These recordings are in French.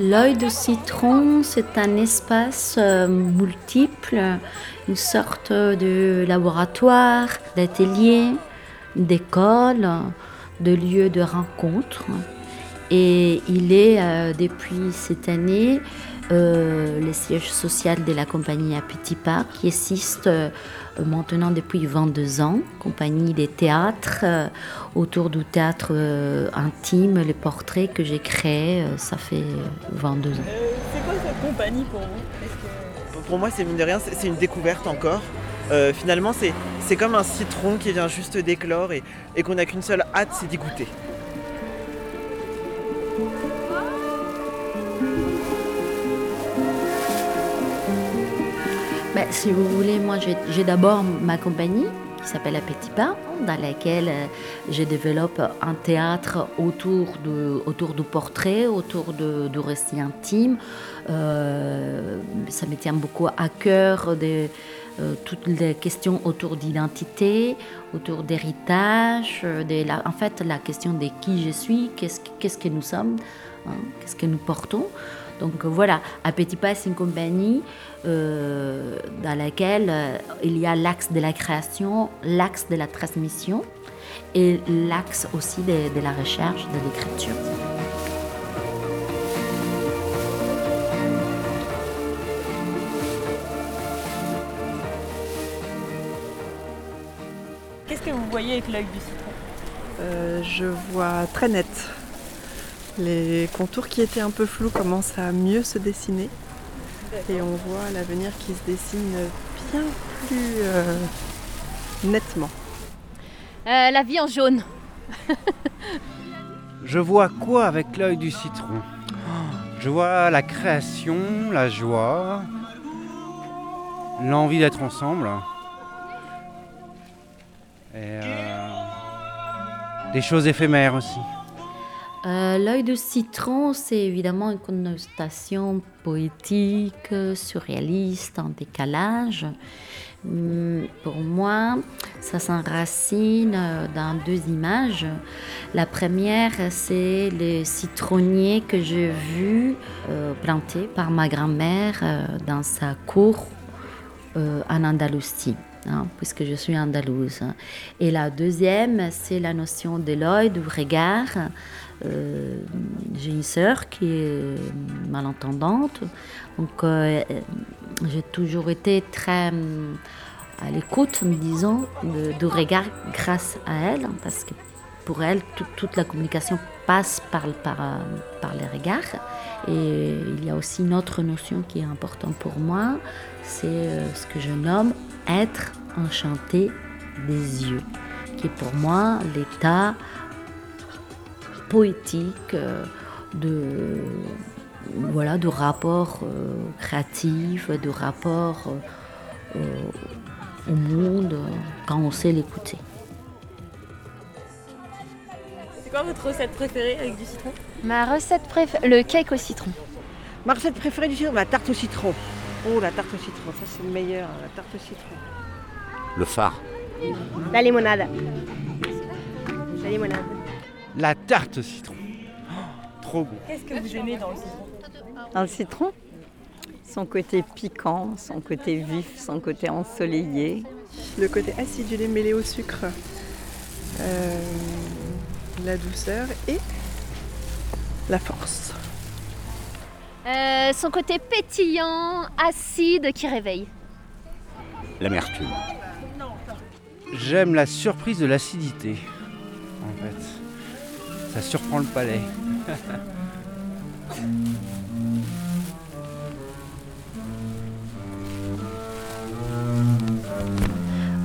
L'œil de citron, c'est un espace euh, multiple, une sorte de laboratoire, d'atelier, d'école, de lieu de rencontre. Et il est, euh, depuis cette année, euh, le siège social de la compagnie à Petit Pas, qui existe maintenant depuis 22 ans, compagnie des théâtres, euh, autour du théâtre euh, intime, les portraits que j'ai créés, euh, ça fait 22 ans. c'est quoi cette compagnie pour vous? Pour moi, c'est mine de rien, c'est une découverte encore. finalement, c'est comme un citron qui vient juste d'éclore et, et qu'on n'a qu'une seule hâte, c'est d'y goûter. Si vous voulez, moi j'ai d'abord ma compagnie qui s'appelle Appétit Pas, dans laquelle euh, je développe un théâtre autour du, autour du portrait, autour de, du récit intime. Euh, ça me tient beaucoup à cœur de, euh, toutes les questions autour d'identité, autour d'héritage, en fait la question de qui je suis, qu'est-ce que nous sommes, hein, qu'est-ce que nous portons. Donc voilà, Appétit Pas, c'est une compagnie euh, dans laquelle euh, il y a l'axe de la création, l'axe de la transmission et l'axe aussi de, la recherche, de l'écriture. Qu'est-ce que vous voyez avec l'œil du citron? Euh, Je vois très net. Les contours qui étaient un peu flous commencent à mieux se dessiner. Et on voit l'avenir qui se dessine bien plus euh, nettement. Euh, la vie en jaune. Je vois quoi avec l'œil du citron? Je vois la création, la joie, l'envie d'être ensemble. Et euh, des choses éphémères aussi. Euh, l'œil de citron, c'est évidemment une connotation poétique, surréaliste, en décalage. Hum, pour moi, ça s'enracine euh, dans deux images. La première, c'est le citronnier que j'ai vu euh, planté par ma grand-mère dans sa cour en Andalousie. Hein, puisque je suis andalouse. Et la deuxième, c'est la notion de l'œil, du regard, euh, j'ai une sœur qui est malentendante, donc euh, j'ai toujours été très euh, à l'écoute, disons, de, de, regard grâce à elle, parce que pour elle, toute la communication passe par, par les regards. Et il y a aussi une autre notion qui est importante pour moi, c'est ce que je nomme être enchanté des yeux, qui est pour moi l'état poétique, euh, de, voilà, de rapport euh, créatif, de rapport euh, au monde quand on sait l'écouter. C'est quoi votre recette préférée avec du citron? Ma recette préférée, le cake au citron. Ma recette préférée du citron, la tarte au citron. Oh, la tarte au citron, ça c'est le meilleur, la tarte au citron. Le phare. La limonade. La limonade. La tarte citron. trop bon. Qu'est-ce que vous aimez dans le citron Dans le citron Son côté piquant, son côté vif, son côté ensoleillé. Le côté acidulé mêlé au sucre. Euh, la douceur et la force. Euh, son côté pétillant, acide qui réveille. L'amertume. J'aime la surprise de l'acidité, en fait. Ça surprend le palais.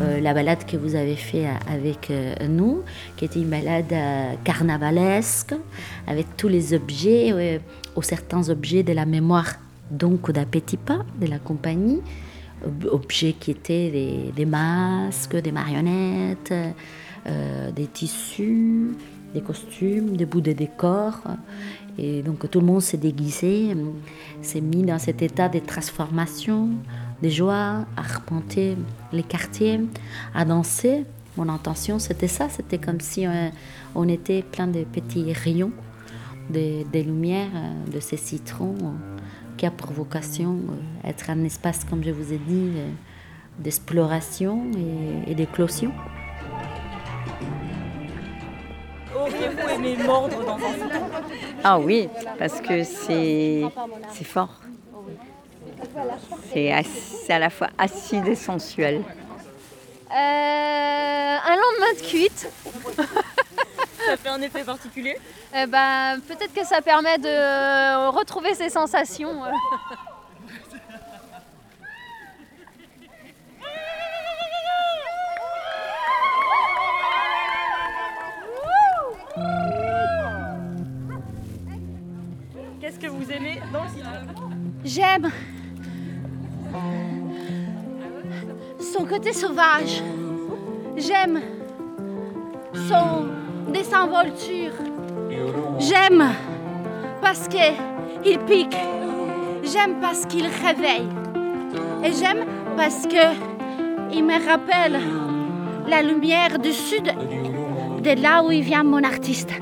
Euh, la balade que vous avez fait avec euh, nous, qui était une balade euh, carnavalesque, avec tous les objets, ou certains objets de la mémoire donc d'Appétit Pas, de la compagnie, objets qui étaient des masques, des marionnettes, des tissus, des costumes, des bouts de décors. Et donc tout le monde s'est déguisé, s'est mis dans cet état de transformation, de joie, à arpenter les quartiers, à danser. Mon intention, c'était ça, c'était comme si on, était plein de petits rayons des, des lumières euh, de ces citrons euh, qui a pour vocation euh, être un espace, comme je vous ai dit, euh, d'exploration et d'éclosion. Mordre dans un Ah oui, parce que c'est c'est fort. C'est à la fois acide et sensuel. Euh, un lendemain de cuite, Ça fait un effet particulier eh ben, peut-être que ça permet de euh, retrouver ses sensations. Qu'est-ce que vous aimez dans le citron J'aime son côté sauvage. J'aime son désinvolture. J'aime parce qu'il pique. J'aime parce qu'il réveille. Et j'aime parce que il me rappelle la lumière du sud, de là où il vient mon artiste.